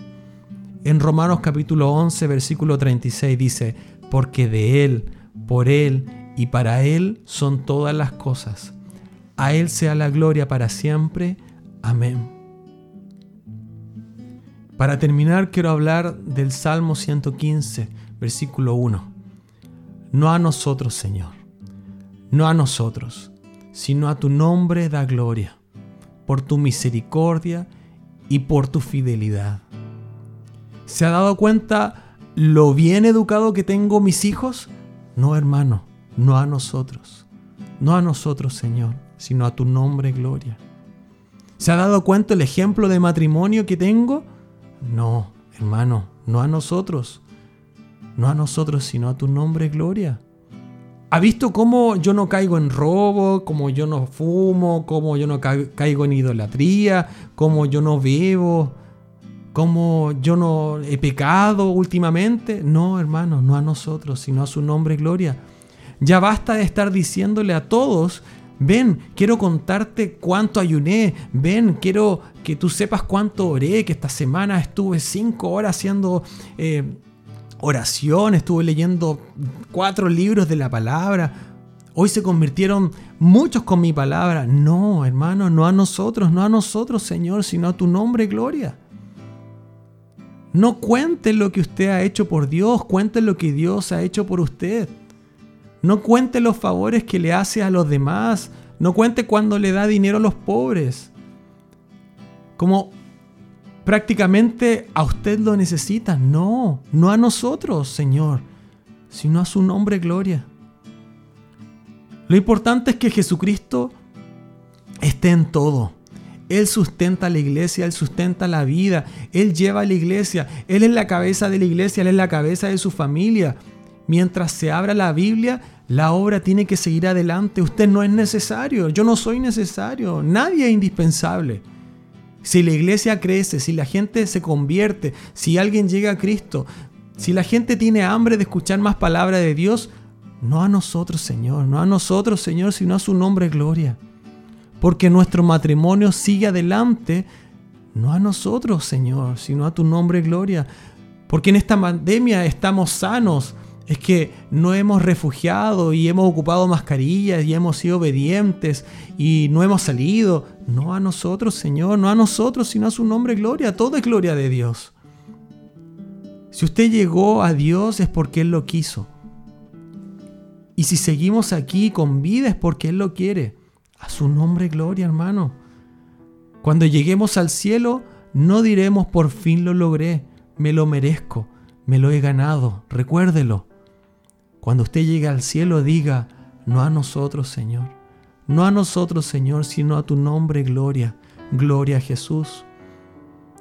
En Romanos capítulo 11, versículo 36 dice, porque de Él, por Él y para Él son todas las cosas. A Él sea la gloria para siempre. Amén. Para terminar, quiero hablar del Salmo 115, versículo 1. No a nosotros, Señor, no a nosotros, sino a tu nombre da gloria, por tu misericordia y por tu fidelidad. ¿Se ha dado cuenta lo bien educado que tengo mis hijos? No, hermano, no a nosotros, no a nosotros, Señor, sino a tu nombre gloria. ¿Se ha dado cuenta el ejemplo de matrimonio que tengo? No, hermano, no a nosotros. No a nosotros, sino a tu nombre, gloria. ¿Ha visto cómo yo no caigo en robo, cómo yo no fumo, cómo yo no caigo en idolatría, cómo yo no bebo, cómo yo no he pecado últimamente? No, hermano, no a nosotros, sino a su nombre, gloria. Ya basta de estar diciéndole a todos Ven, quiero contarte cuánto ayuné. Ven, quiero que tú sepas cuánto oré, que esta semana estuve cinco horas haciendo eh, oración, estuve leyendo cuatro libros de la palabra. Hoy se convirtieron muchos con mi palabra. No, hermano, no a nosotros, no a nosotros, Señor, sino a tu nombre, gloria. No cuente lo que usted ha hecho por Dios, cuente lo que Dios ha hecho por usted. No cuente los favores que le hace a los demás. No cuente cuando le da dinero a los pobres. Como prácticamente a usted lo necesita. No, no a nosotros, Señor, sino a su nombre gloria. Lo importante es que Jesucristo esté en todo. Él sustenta la iglesia, Él sustenta la vida, Él lleva a la iglesia, Él es la cabeza de la iglesia, Él es la cabeza de su familia mientras se abra la Biblia, la obra tiene que seguir adelante. Usted no es necesario, yo no soy necesario, nadie es indispensable. Si la iglesia crece, si la gente se convierte, si alguien llega a Cristo, si la gente tiene hambre de escuchar más palabra de Dios, no a nosotros, Señor, no a nosotros, Señor, sino a su nombre gloria. Porque nuestro matrimonio sigue adelante, no a nosotros, Señor, sino a tu nombre gloria. Porque en esta pandemia estamos sanos, es que no hemos refugiado y hemos ocupado mascarillas y hemos sido obedientes y no hemos salido. No a nosotros, Señor, no a nosotros, sino a su nombre gloria. Todo es gloria de Dios. Si usted llegó a Dios es porque Él lo quiso. Y si seguimos aquí con vida es porque Él lo quiere. A su nombre gloria, hermano. Cuando lleguemos al cielo, no diremos por fin lo logré, me lo merezco, me lo he ganado. Recuérdelo. Cuando usted llegue al cielo, diga, no a nosotros, Señor. No a nosotros, Señor, sino a tu nombre, gloria. Gloria a Jesús.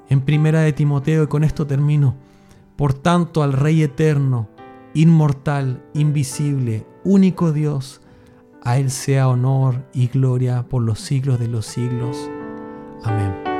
En primera de Timoteo, y con esto termino. Por tanto, al Rey eterno, inmortal, invisible, único Dios, a Él sea honor y gloria por los siglos de los siglos. Amén.